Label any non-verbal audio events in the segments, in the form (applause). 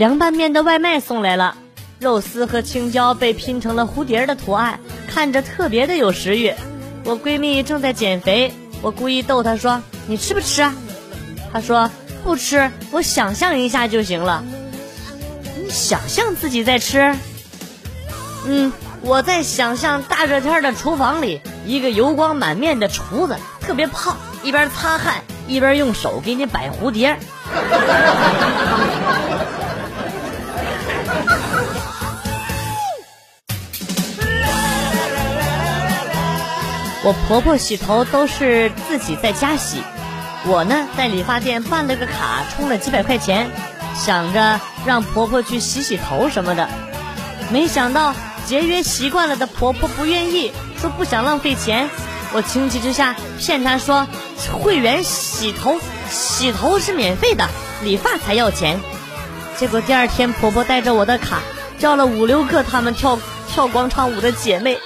凉拌面的外卖送来了，肉丝和青椒被拼成了蝴蝶的图案，看着特别的有食欲。我闺蜜正在减肥，我故意逗她说：“你吃不吃啊？”她说：“不吃，我想象一下就行了。”你想象自己在吃？嗯，我在想象大热天的厨房里，一个油光满面的厨子，特别胖，一边擦汗一边用手给你摆蝴蝶。我婆婆洗头都是自己在家洗，我呢在理发店办了个卡，充了几百块钱，想着让婆婆去洗洗头什么的。没想到节约习惯了的婆婆不愿意，说不想浪费钱。我情急之下骗她说，会员洗头洗头是免费的，理发才要钱。结果第二天婆婆带着我的卡，叫了五六个他们跳跳广场舞的姐妹。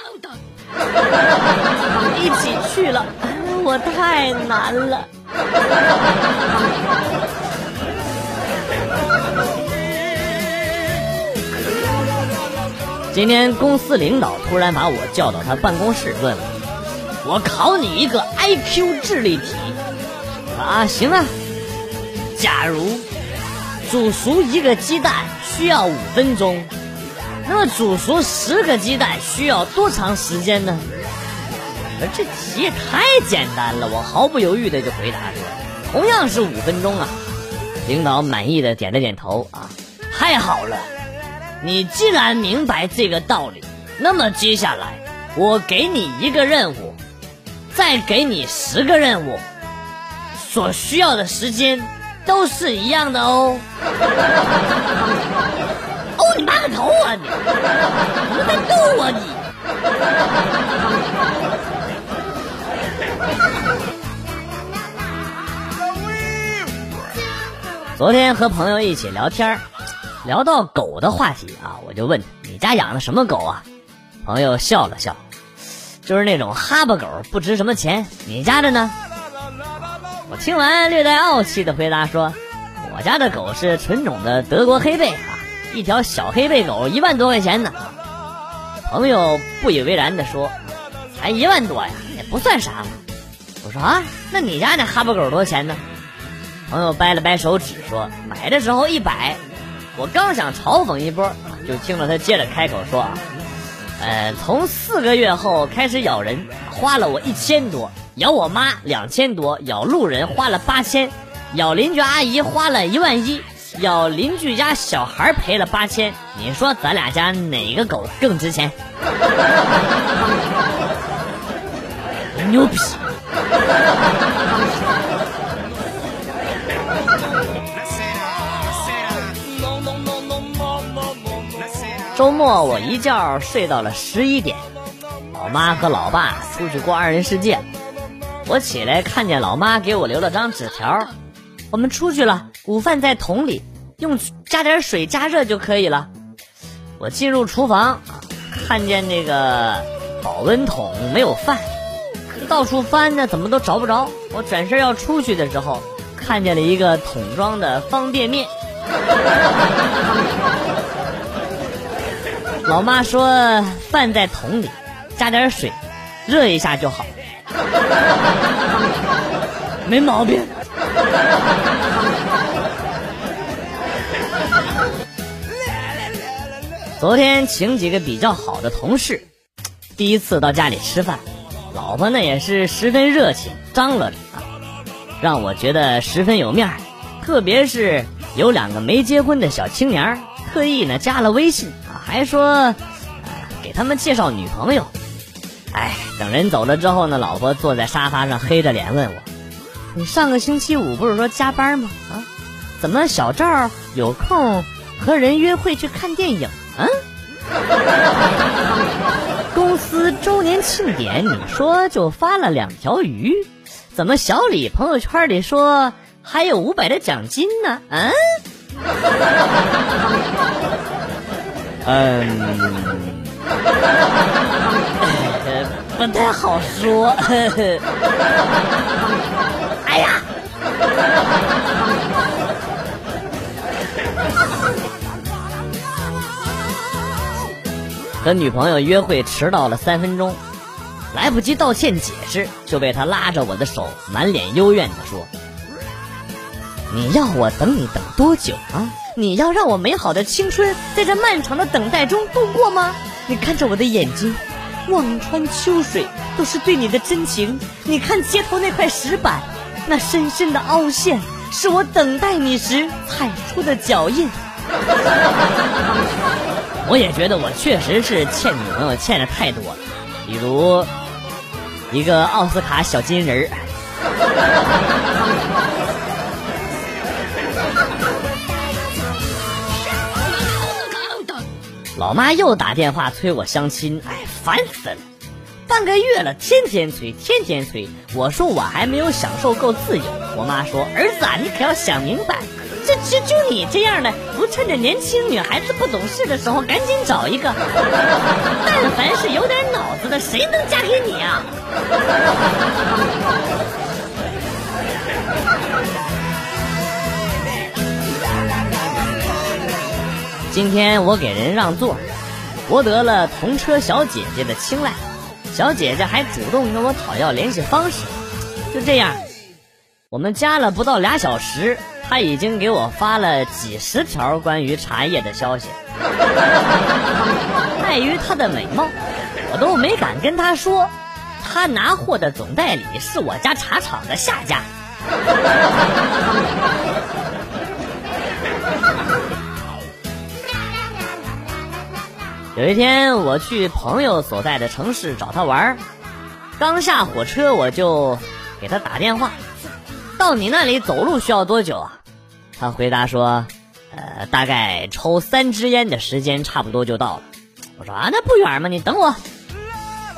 (laughs) 一起去了，(laughs) 我太难了。今天公司领导突然把我叫到他办公室，问我：“我考你一个 IQ 智力题。”啊，行啊。假如煮熟一个鸡蛋需要五分钟。那么煮熟十个鸡蛋需要多长时间呢？这题也太简单了，我毫不犹豫的就回答说：“同样是五分钟啊。”领导满意的点了点头啊，太好了，你既然明白这个道理，那么接下来我给你一个任务，再给你十个任务，所需要的时间都是一样的哦。你妈个头啊！你，你在逗我你。昨天和朋友一起聊天聊到狗的话题啊，我就问你家养的什么狗啊？朋友笑了笑，就是那种哈巴狗，不值什么钱。你家的呢？我听完略带傲气的回答说，我家的狗是纯种的德国黑背啊。一条小黑背狗一万多块钱呢，朋友不以为然的说：“才一万多呀，也不算啥。”我说：“啊，那你家那哈巴狗多少钱呢？”朋友掰了掰手指说：“买的时候一百。”我刚想嘲讽一波，就听到他接着开口说：“啊，呃，从四个月后开始咬人，花了我一千多；咬我妈两千多；咬路人花了八千；咬邻居阿姨花了一万一。”要邻居家小孩赔了八千，你说咱俩家哪个狗更值钱？(laughs) 牛逼！周末我一觉睡到了十一点，老妈和老爸出去过二人世界，我起来看见老妈给我留了张纸条。我们出去了，午饭在桶里，用加点水加热就可以了。我进入厨房，看见那个保温桶没有饭，到处翻呢，怎么都找不着。我转身要出去的时候，看见了一个桶装的方便面。老妈说饭在桶里，加点水，热一下就好，(laughs) 没毛病。昨天请几个比较好的同事，第一次到家里吃饭，老婆呢也是十分热情，张罗着啊，让我觉得十分有面儿。特别是有两个没结婚的小青年，特意呢加了微信啊，还说给他们介绍女朋友。哎，等人走了之后呢，老婆坐在沙发上黑着脸问我：“你上个星期五不是说加班吗？啊，怎么小赵有空和人约会去看电影？”嗯，公司周年庆典，你说就发了两条鱼，怎么小李朋友圈里说还有五百的奖金呢？嗯，嗯，不太好说。(laughs) 哎呀！和女朋友约会迟到了三分钟，来不及道歉解释，就被他拉着我的手，满脸幽怨的说：“你要我等你等多久啊？你要让我美好的青春在这漫长的等待中度过吗？你看着我的眼睛，望穿秋水都是对你的真情。你看街头那块石板，那深深的凹陷，是我等待你时踩出的脚印。”我也觉得我确实是欠女朋友欠的太多了，比如一个奥斯卡小金人儿。(laughs) 老妈又打电话催我相亲，哎，烦死了！半个月了，天天催，天天催。我说我还没有享受够自由。我妈说：“儿子啊，你可要想明白。”就就你这样的，不趁着年轻女孩子不懂事的时候赶紧找一个。(laughs) 但凡是有点脑子的，谁能嫁给你啊？今天我给人让座，博得了同车小姐姐的青睐，小姐姐还主动跟我讨要联系方式。就这样，我们加了不到俩小时。他已经给我发了几十条关于茶叶的消息，碍于他的美貌，我都没敢跟他说，他拿货的总代理是我家茶厂的下家。有一天我去朋友所在的城市找他玩，刚下火车我就给他打电话。到你那里走路需要多久啊？他回答说：“呃，大概抽三支烟的时间差不多就到了。”我说：“啊，那不远吗，你等我。”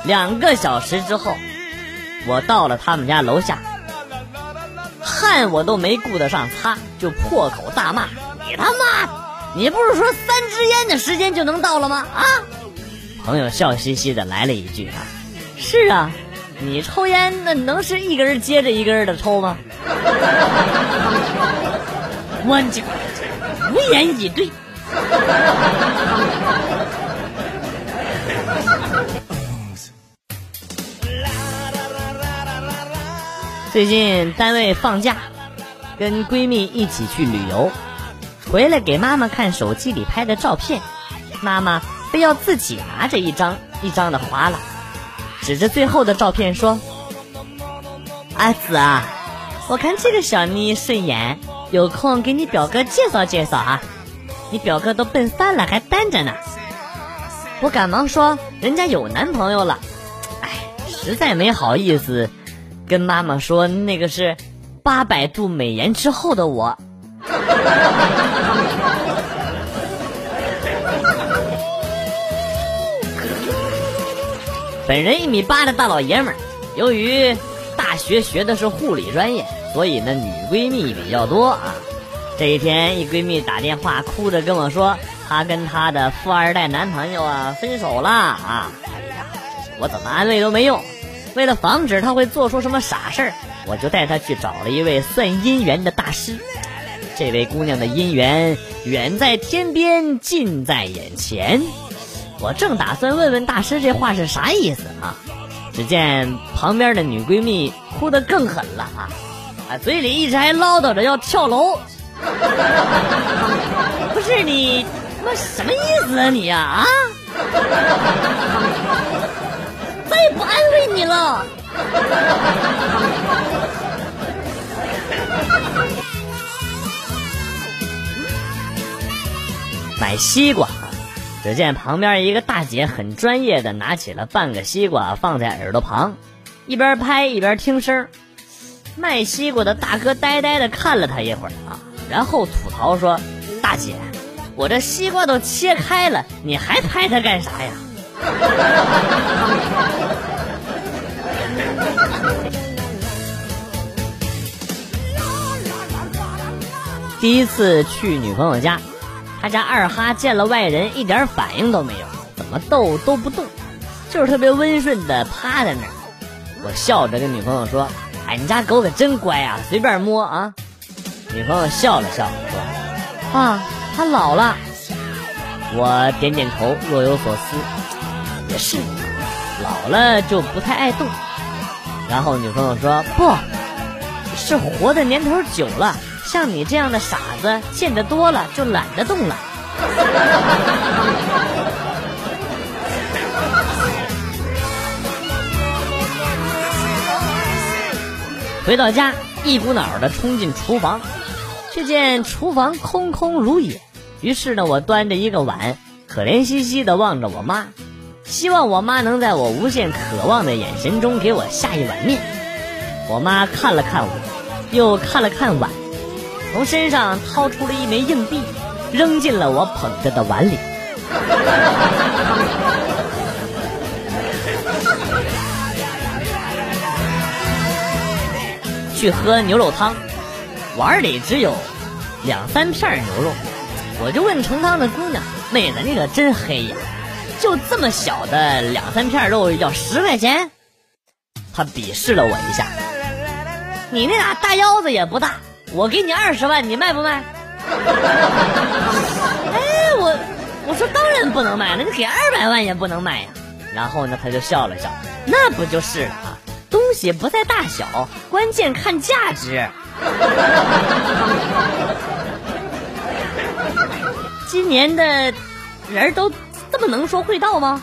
两个小时之后，我到了他们家楼下，汗我都没顾得上擦，就破口大骂：“你他妈！你不是说三支烟的时间就能到了吗？啊！”朋友笑嘻嘻的来了一句：“啊，是啊。”你抽烟那能是一根接着一根的抽吗？我就无言以对。最近单位放假，跟闺蜜一起去旅游，回来给妈妈看手机里拍的照片，妈妈非要自己拿着一张一张的划拉。指着最后的照片说：“阿紫啊，我看这个小妮顺眼，有空给你表哥介绍介绍啊。你表哥都奔三了，还单着呢。”我赶忙说：“人家有男朋友了。”哎，实在没好意思跟妈妈说，那个是八百度美颜之后的我。(laughs) 本人一米八的大老爷们，由于大学学的是护理专业，所以呢女闺蜜比较多啊。这一天，一闺蜜打电话哭着跟我说，她跟她的富二代男朋友啊分手了啊。哎呀，我怎么安慰都没用。为了防止她会做出什么傻事儿，我就带她去找了一位算姻缘的大师。这位姑娘的姻缘远在天边，近在眼前。我正打算问问大师这话是啥意思啊，只见旁边的女闺蜜哭得更狠了啊，啊嘴里一直还唠叨着要跳楼。(laughs) 不是你，他妈什么意思啊你呀啊！再也不安慰你了。(laughs) 买西瓜。只见旁边一个大姐很专业的拿起了半个西瓜放在耳朵旁，一边拍一边听声。卖西瓜的大哥呆呆的看了他一会儿啊，然后吐槽说：“大姐，我这西瓜都切开了，你还拍它干啥呀？” (laughs) 第一次去女朋友家。他家二哈见了外人一点反应都没有，怎么逗都不动，就是特别温顺的趴在那儿。我笑着跟女朋友说：“哎，你家狗可真乖啊，随便摸啊。”女朋友笑了笑说：“啊，它老了。”我点点头，若有所思。也是，老了就不太爱动。然后女朋友说不是活的年头久了，像你这样的傻子见得多了就懒得动了。回到家，一股脑的冲进厨房，却见厨房空空如也。于是呢，我端着一个碗，可怜兮兮的望着我妈，希望我妈能在我无限渴望的眼神中给我下一碗面。我妈看了看我，又看了看碗，从身上掏出了一枚硬币，扔进了我捧着的碗里。去喝牛肉汤，碗里只有两三片牛肉，我就问盛汤的姑娘：“妹子，你可真黑呀！就这么小的两三片肉要十块钱？”她鄙视了我一下：“你那俩大腰子也不大，我给你二十万，你卖不卖？” (laughs) 哎，我我说当然不能卖了，你给二百万也不能卖呀。然后呢，他就笑了笑：“那不就是了啊？”东西不在大小，关键看价值。(laughs) 今年的人都这么能说会道吗？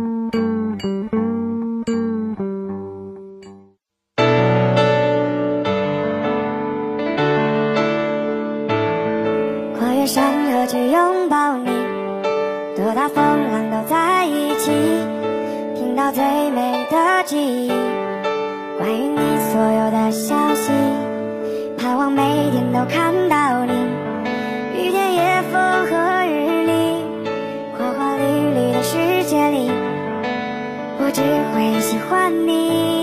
只会喜欢你。